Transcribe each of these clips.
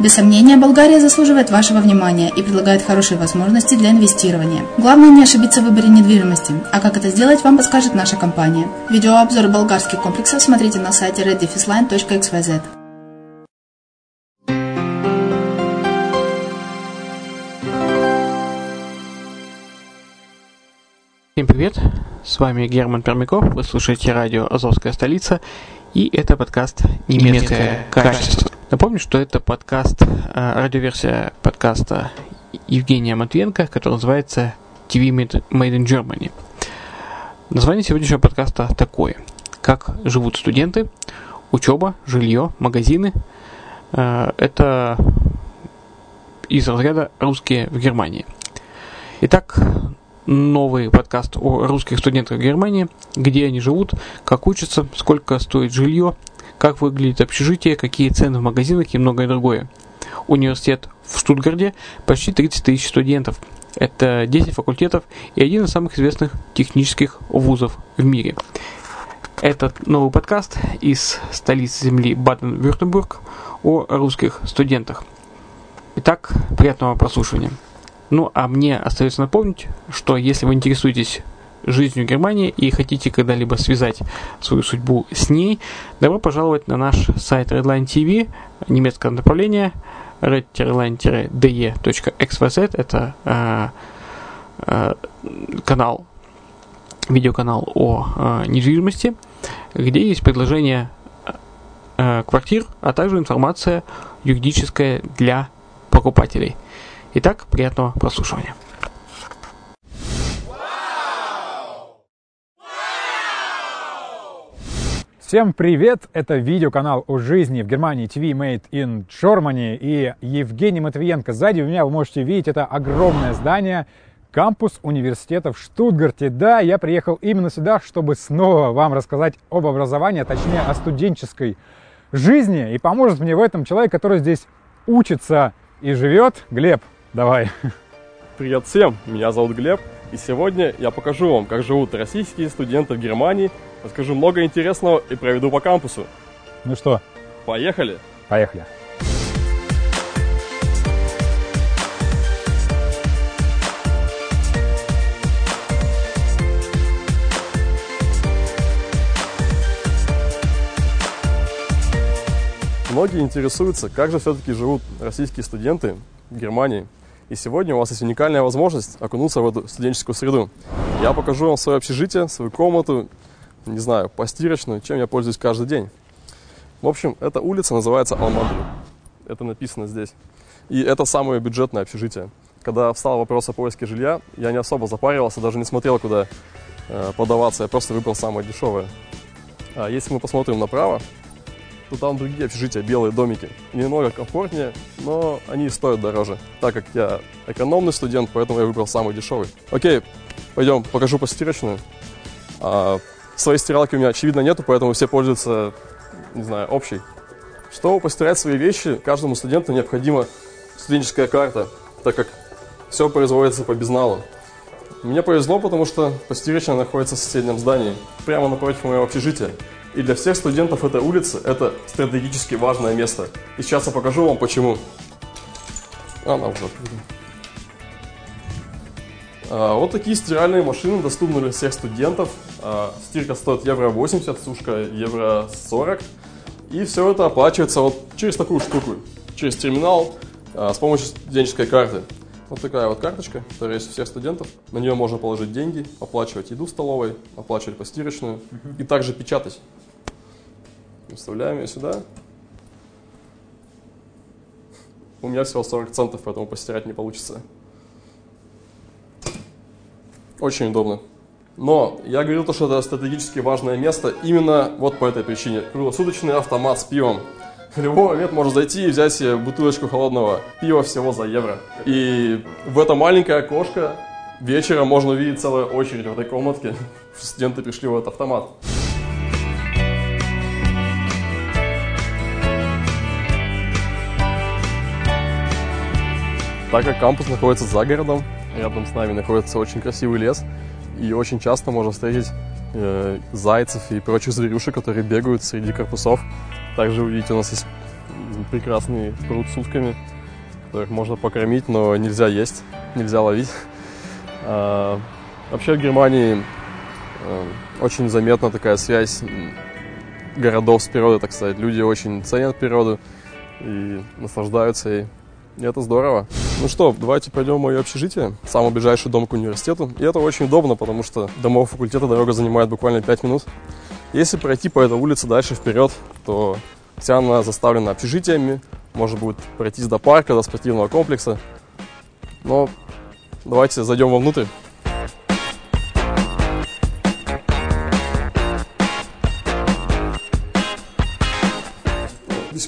Без сомнения, Болгария заслуживает вашего внимания и предлагает хорошие возможности для инвестирования. Главное не ошибиться в выборе недвижимости, а как это сделать, вам подскажет наша компания. Видеообзор болгарских комплексов смотрите на сайте reddefisline.xyz. Всем привет, с вами Герман Пермяков, вы слушаете радио «Азовская столица» и это подкаст «Немецкое качество». Напомню, что это подкаст, э, радиоверсия подкаста Евгения Матвенко, который называется TV Made in Germany. Название сегодняшнего подкаста такое. Как живут студенты, учеба, жилье, магазины. Э, это из разряда «Русские в Германии». Итак, новый подкаст о русских студентах Германии, где они живут, как учатся, сколько стоит жилье, как выглядит общежитие, какие цены в магазинах и многое другое. Университет в Штутгарде почти 30 тысяч студентов. Это 10 факультетов и один из самых известных технических вузов в мире. Этот новый подкаст из столицы земли Баден-Вюртембург о русских студентах. Итак, приятного прослушивания. Ну, а мне остается напомнить, что если вы интересуетесь жизнью Германии и хотите когда-либо связать свою судьбу с ней, добро пожаловать на наш сайт Redline TV, немецкое направление red-de.xyz, это э, э, канал, видеоканал о э, недвижимости, где есть предложение э, квартир, а также информация юридическая для покупателей. Итак, приятного прослушивания. Всем привет! Это видеоканал о жизни в Германии TV Made in Germany и Евгений Матвиенко. Сзади у меня вы можете видеть это огромное здание, кампус университета в Штутгарте. Да, я приехал именно сюда, чтобы снова вам рассказать об образовании, а точнее о студенческой жизни. И поможет мне в этом человек, который здесь учится и живет. Глеб, давай. Привет всем, меня зовут Глеб, и сегодня я покажу вам, как живут российские студенты в Германии – Расскажу много интересного и проведу по кампусу. Ну что? Поехали? Поехали. Многие интересуются, как же все-таки живут российские студенты в Германии. И сегодня у вас есть уникальная возможность окунуться в эту студенческую среду. Я покажу вам свое общежитие, свою комнату не знаю, постирочную, чем я пользуюсь каждый день. В общем, эта улица называется Алмадру. Это написано здесь. И это самое бюджетное общежитие. Когда встал вопрос о поиске жилья, я не особо запаривался, даже не смотрел, куда э, подаваться. Я просто выбрал самое дешевое. А если мы посмотрим направо, то там другие общежития, белые домики. Немного комфортнее, но они стоят дороже. Так как я экономный студент, поэтому я выбрал самый дешевый. Окей, пойдем, покажу постирочную. А, Своей стиралки у меня, очевидно, нету, поэтому все пользуются, не знаю, общей. Чтобы постирать свои вещи, каждому студенту необходима студенческая карта, так как все производится по безналу. Мне повезло, потому что постирочная находится в соседнем здании, прямо напротив моего общежития. И для всех студентов этой улицы это стратегически важное место. И сейчас я покажу вам почему. Она уже открыта. А, вот такие стиральные машины доступны для всех студентов. А, стирка стоит евро 80, сушка евро 40. И все это оплачивается вот через такую штуку, через терминал а, с помощью студенческой карты. Вот такая вот карточка, которая есть у всех студентов. На нее можно положить деньги, оплачивать еду в столовой, оплачивать постирочную и также печатать. Вставляем ее сюда. У меня всего 40 центов, поэтому постирать не получится. Очень удобно. Но я говорил, то, что это стратегически важное место именно вот по этой причине. Круглосуточный автомат с пивом. В любой момент можно зайти и взять себе бутылочку холодного пива всего за евро. И в это маленькое окошко вечером можно увидеть целую очередь в этой комнатке. Студенты пришли в этот автомат. Так как кампус находится за городом, Рядом с нами находится очень красивый лес, и очень часто можно встретить э, зайцев и прочих зверюшек, которые бегают среди корпусов. Также, видите, у нас есть прекрасный пруд с утками, которых можно покормить, но нельзя есть, нельзя ловить. А, вообще в Германии э, очень заметна такая связь городов с природой, так сказать. Люди очень ценят природу и наслаждаются ей. И это здорово. Ну что, давайте пойдем в мое общежитие, самый ближайший дом к университету. И это очень удобно, потому что до моего факультета дорога занимает буквально 5 минут. Если пройти по этой улице дальше вперед, то Вся она заставлена общежитиями, можно будет пройтись до парка, до спортивного комплекса. Но давайте зайдем вовнутрь.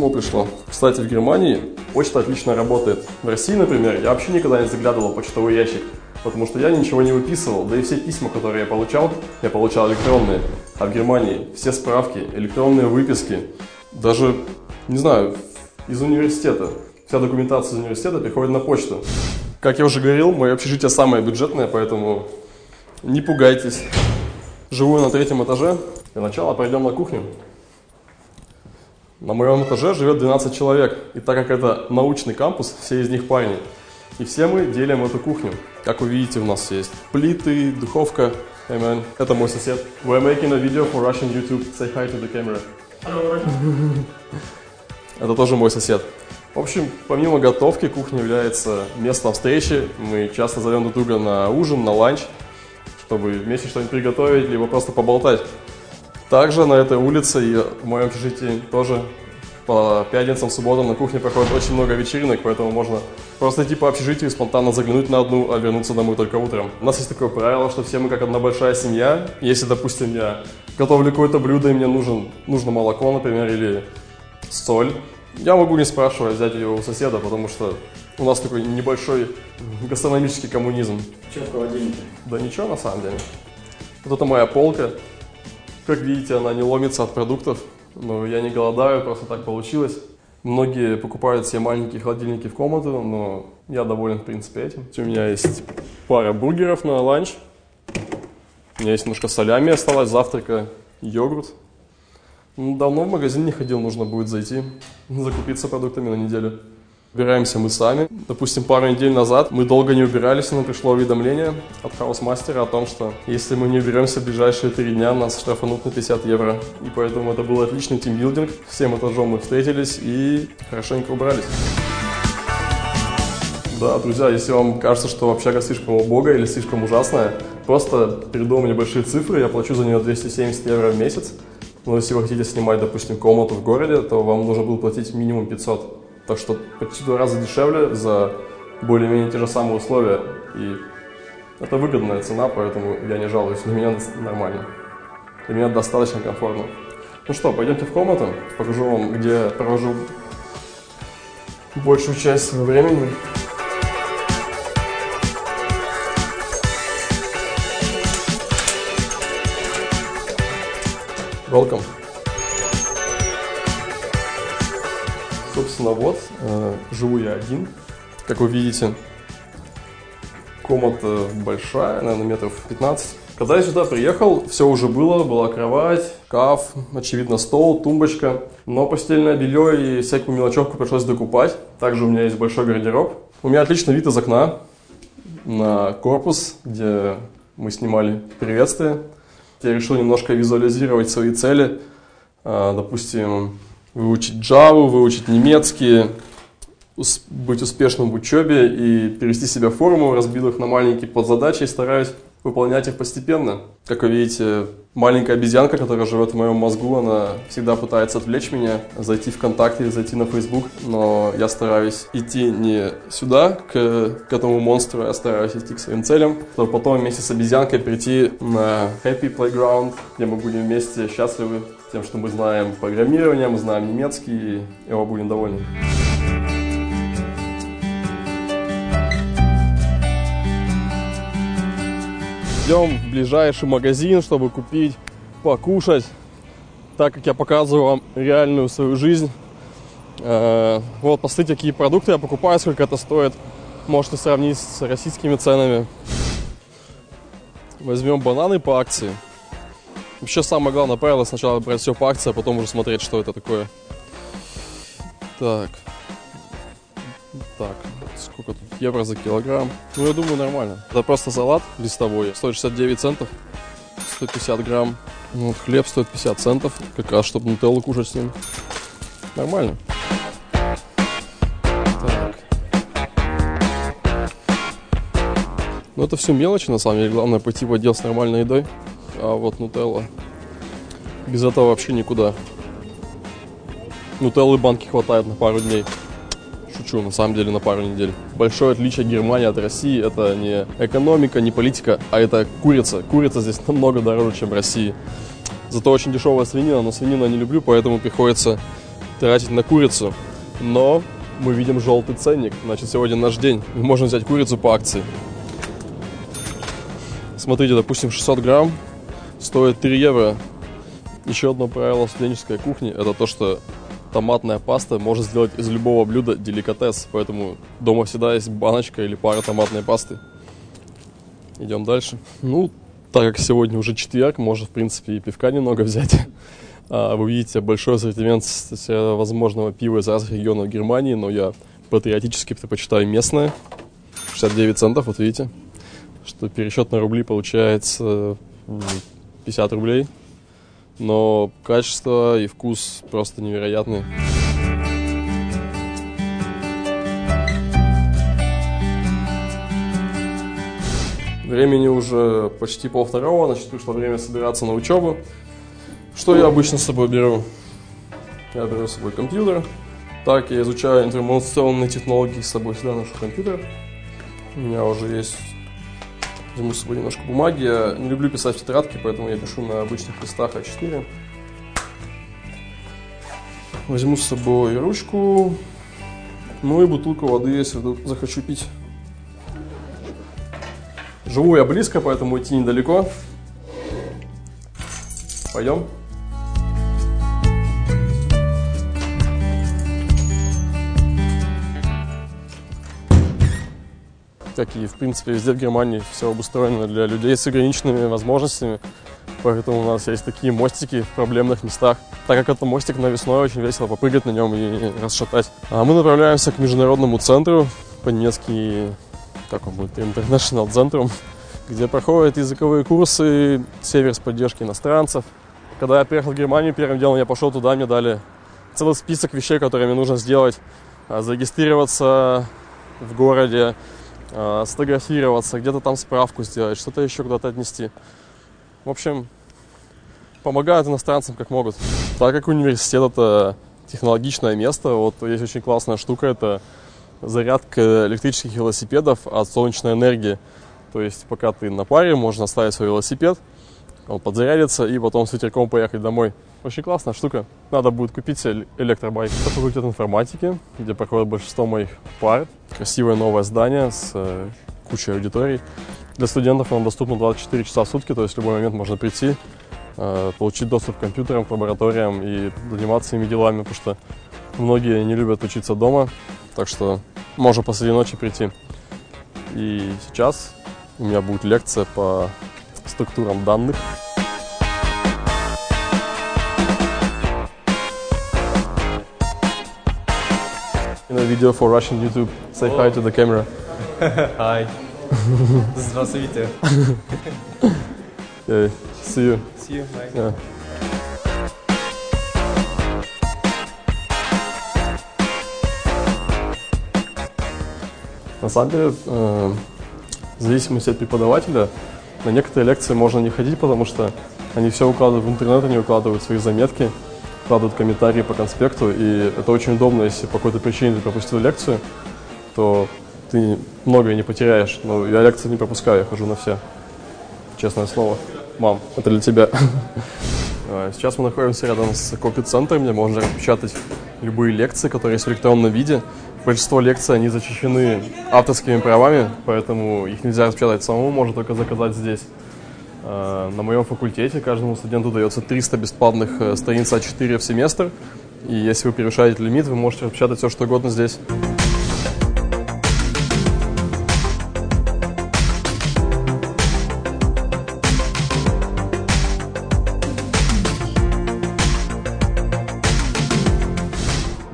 Письмо пришло. Кстати, в Германии почта отлично работает. В России, например, я вообще никогда не заглядывал в почтовый ящик, потому что я ничего не выписывал, да и все письма, которые я получал, я получал электронные. А в Германии все справки, электронные выписки, даже, не знаю, из университета. Вся документация из университета приходит на почту. Как я уже говорил, мое общежитие самое бюджетное, поэтому не пугайтесь. Живу на третьем этаже. Для начала пойдем на кухню. На моем этаже живет 12 человек, и так как это научный кампус, все из них парни. И все мы делим эту кухню. Как вы видите, у нас есть плиты, духовка. Hey man, это мой сосед. We're making a video for Russian YouTube. Say hi to the camera. Это тоже мой сосед. В общем, помимо готовки, кухня является местом встречи. Мы часто зовем друг друга на ужин, на ланч, чтобы вместе что-нибудь приготовить, либо просто поболтать. Также на этой улице и в моем общежитии тоже по пятницам, субботам на кухне проходит очень много вечеринок, поэтому можно просто идти по общежитию и спонтанно заглянуть на одну, а вернуться домой только утром. У нас есть такое правило, что все мы как одна большая семья. Если, допустим, я готовлю какое-то блюдо и мне нужен, нужно молоко, например, или соль, я могу не спрашивать взять ее у соседа, потому что у нас такой небольшой гастрономический коммунизм. Что в холодильнике? Да ничего на самом деле. Вот это моя полка. Как видите, она не ломится от продуктов. Но я не голодаю, просто так получилось. Многие покупают себе маленькие холодильники в комнату, но я доволен, в принципе, этим. У меня есть пара бургеров на ланч. У меня есть немножко салями осталось, завтрака, йогурт. Ну, давно в магазин не ходил, нужно будет зайти, закупиться продуктами на неделю. Убираемся мы сами. Допустим, пару недель назад мы долго не убирались, но пришло уведомление от Hausmeister а о том, что если мы не уберемся в ближайшие три дня, нас штрафанут на 50 евро. И поэтому это был отличный тимбилдинг. Всем этажом мы встретились и хорошенько убрались. Да, друзья, если вам кажется, что общага слишком убогая или слишком ужасная, просто передумал небольшие цифры, я плачу за нее 270 евро в месяц. Но если вы хотите снимать, допустим, комнату в городе, то вам нужно будет платить минимум 500 так что почти два раза дешевле за более-менее те же самые условия. И это выгодная цена, поэтому я не жалуюсь. Для меня нормально. Для меня достаточно комфортно. Ну что, пойдемте в комнату. Покажу вам, где провожу большую часть своего времени. Welcome. Вот, э, живу я один. Как вы видите, комната большая, наверное, метров 15. Когда я сюда приехал, все уже было, была кровать, каф, очевидно, стол, тумбочка. Но постельное белье и всякую мелочевку пришлось докупать. Также у меня есть большой гардероб. У меня отличный вид из окна на корпус, где мы снимали приветствие. Я решил немножко визуализировать свои цели. А, допустим, выучить Java, выучить немецкий, быть успешным в учебе и перевести себя в форму, разбил их на маленькие подзадачи и стараюсь выполнять их постепенно. Как вы видите, маленькая обезьянка, которая живет в моем мозгу, она всегда пытается отвлечь меня, зайти в ВКонтакте, зайти на Facebook, но я стараюсь идти не сюда, к, к этому монстру, я стараюсь идти к своим целям, чтобы потом вместе с обезьянкой прийти на Happy Playground, где мы будем вместе счастливы тем, что мы знаем программирование, мы знаем немецкий, и мы будем довольны. Идем в ближайший магазин, чтобы купить покушать, так как я показываю вам реальную свою жизнь. Э, вот, посмотрите, какие продукты я покупаю, сколько это стоит. Можете сравнить с российскими ценами. Возьмем бананы по акции. Вообще самое главное правило сначала брать все по акции, а потом уже смотреть, что это такое. Так. Так, сколько тут евро за килограмм? Ну, я думаю, нормально. Это просто салат листовой, стоит 69 центов, 150 грамм. Ну, вот хлеб стоит 50 центов, как раз, чтобы нутеллу кушать с ним. Нормально. Так. Ну, это все мелочи, на самом деле. Главное пойти в отдел с нормальной едой а вот нутелла. Без этого вообще никуда. Нутеллы банки хватает на пару дней. Шучу, на самом деле на пару недель. Большое отличие Германии от России – это не экономика, не политика, а это курица. Курица здесь намного дороже, чем в России. Зато очень дешевая свинина, но свинину я не люблю, поэтому приходится тратить на курицу. Но мы видим желтый ценник, значит сегодня наш день. Мы можем взять курицу по акции. Смотрите, допустим, 600 грамм стоит 3 евро. Еще одно правило студенческой кухни – это то, что томатная паста может сделать из любого блюда деликатес. Поэтому дома всегда есть баночка или пара томатной пасты. Идем дальше. Ну, так как сегодня уже четверг, можно, в принципе, и пивка немного взять. А, вы видите большой ассортимент возможного пива из разных регионов Германии, но я патриотически предпочитаю местное. 69 центов, вот видите, что пересчет на рубли получается 50 рублей. Но качество и вкус просто невероятные. Времени уже почти полвторого, значит, пришло время собираться на учебу. Что я обычно с собой беру? Я беру с собой компьютер. Так, я изучаю информационные технологии, с собой всегда ношу компьютер. У меня уже есть... Возьму с собой немножко бумаги. Я не люблю писать в тетрадке, поэтому я пишу на обычных листах А4. Возьму с собой ручку, ну и бутылку воды, если захочу пить. Живу я близко, поэтому идти недалеко. Пойдем. Как и, в принципе, везде в Германии все обустроено для людей с ограниченными возможностями. Поэтому у нас есть такие мостики в проблемных местах. Так как это мостик на весной, очень весело попрыгать на нем и расшатать. А мы направляемся к международному центру, по-немецки как он будет, International центром, где проходят языковые курсы, север с поддержкой иностранцев. Когда я приехал в Германию, первым делом я пошел туда, мне дали целый список вещей, которые мне нужно сделать. А, зарегистрироваться в городе, а, сфотографироваться, где-то там справку сделать, что-то еще куда-то отнести. В общем, помогают иностранцам как могут. Так как университет это технологичное место, вот есть очень классная штука, это зарядка электрических велосипедов от солнечной энергии. То есть, пока ты на паре, можно оставить свой велосипед, он подзарядится и потом с ветерком поехать домой. Очень классная штука. Надо будет купить электробайк. Это факультет информатики, где проходит большинство моих пар. Красивое новое здание с э, кучей аудиторий. Для студентов оно доступно 24 часа в сутки, то есть в любой момент можно прийти, э, получить доступ к компьютерам, к лабораториям и заниматься ими делами, потому что многие не любят учиться дома, так что можно посреди ночи прийти. И сейчас у меня будет лекция по структурам данных. In a video for Russian YouTube, say oh. hi to the camera. hi. Здравствуйте. yeah, see you. See you. Bye. Yeah. На самом деле, э, в зависимости от преподавателя, на некоторые лекции можно не ходить, потому что они все укладывают в интернет, они укладывают свои заметки, укладывают комментарии по конспекту, и это очень удобно, если по какой-то причине ты пропустил лекцию, то ты многое не потеряешь. Но я лекции не пропускаю, я хожу на все. Честное слово. Мам, это для тебя. А, сейчас мы находимся рядом с копи-центром, где можно распечатать любые лекции, которые есть в электронном виде. Большинство лекций, они защищены авторскими правами, поэтому их нельзя распечатать самому, можно только заказать здесь. А, на моем факультете каждому студенту дается 300 бесплатных э, страниц А4 в семестр. И если вы превышаете лимит, вы можете распечатать все, что угодно здесь.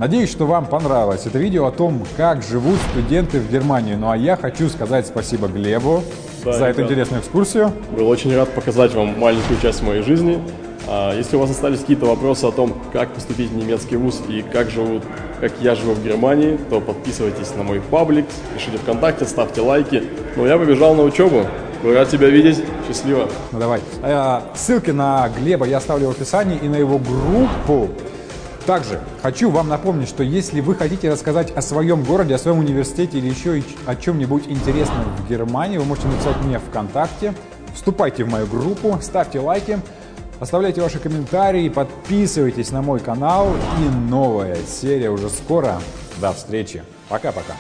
Надеюсь, что вам понравилось это видео о том, как живут студенты в Германии. Ну а я хочу сказать спасибо Глебу да, за эту интересную экскурсию. Был очень рад показать вам маленькую часть моей жизни. А, если у вас остались какие-то вопросы о том, как поступить в немецкий вуз и как живут, как я живу в Германии, то подписывайтесь на мой паблик, пишите ВКонтакте, ставьте лайки. Ну, я побежал на учебу. Был рад тебя видеть. Счастливо. Ну давай. Ссылки на Глеба я оставлю в описании и на его группу Также хочу вам напомнить, что если вы хотите рассказать о своем городе, о своем университете или еще о чем-нибудь интересном в Германии, вы можете написать мне ВКонтакте, вступайте в мою группу, ставьте лайки, оставляйте ваши комментарии, подписывайтесь на мой канал и новая серия уже скоро. До встречи. Пока-пока.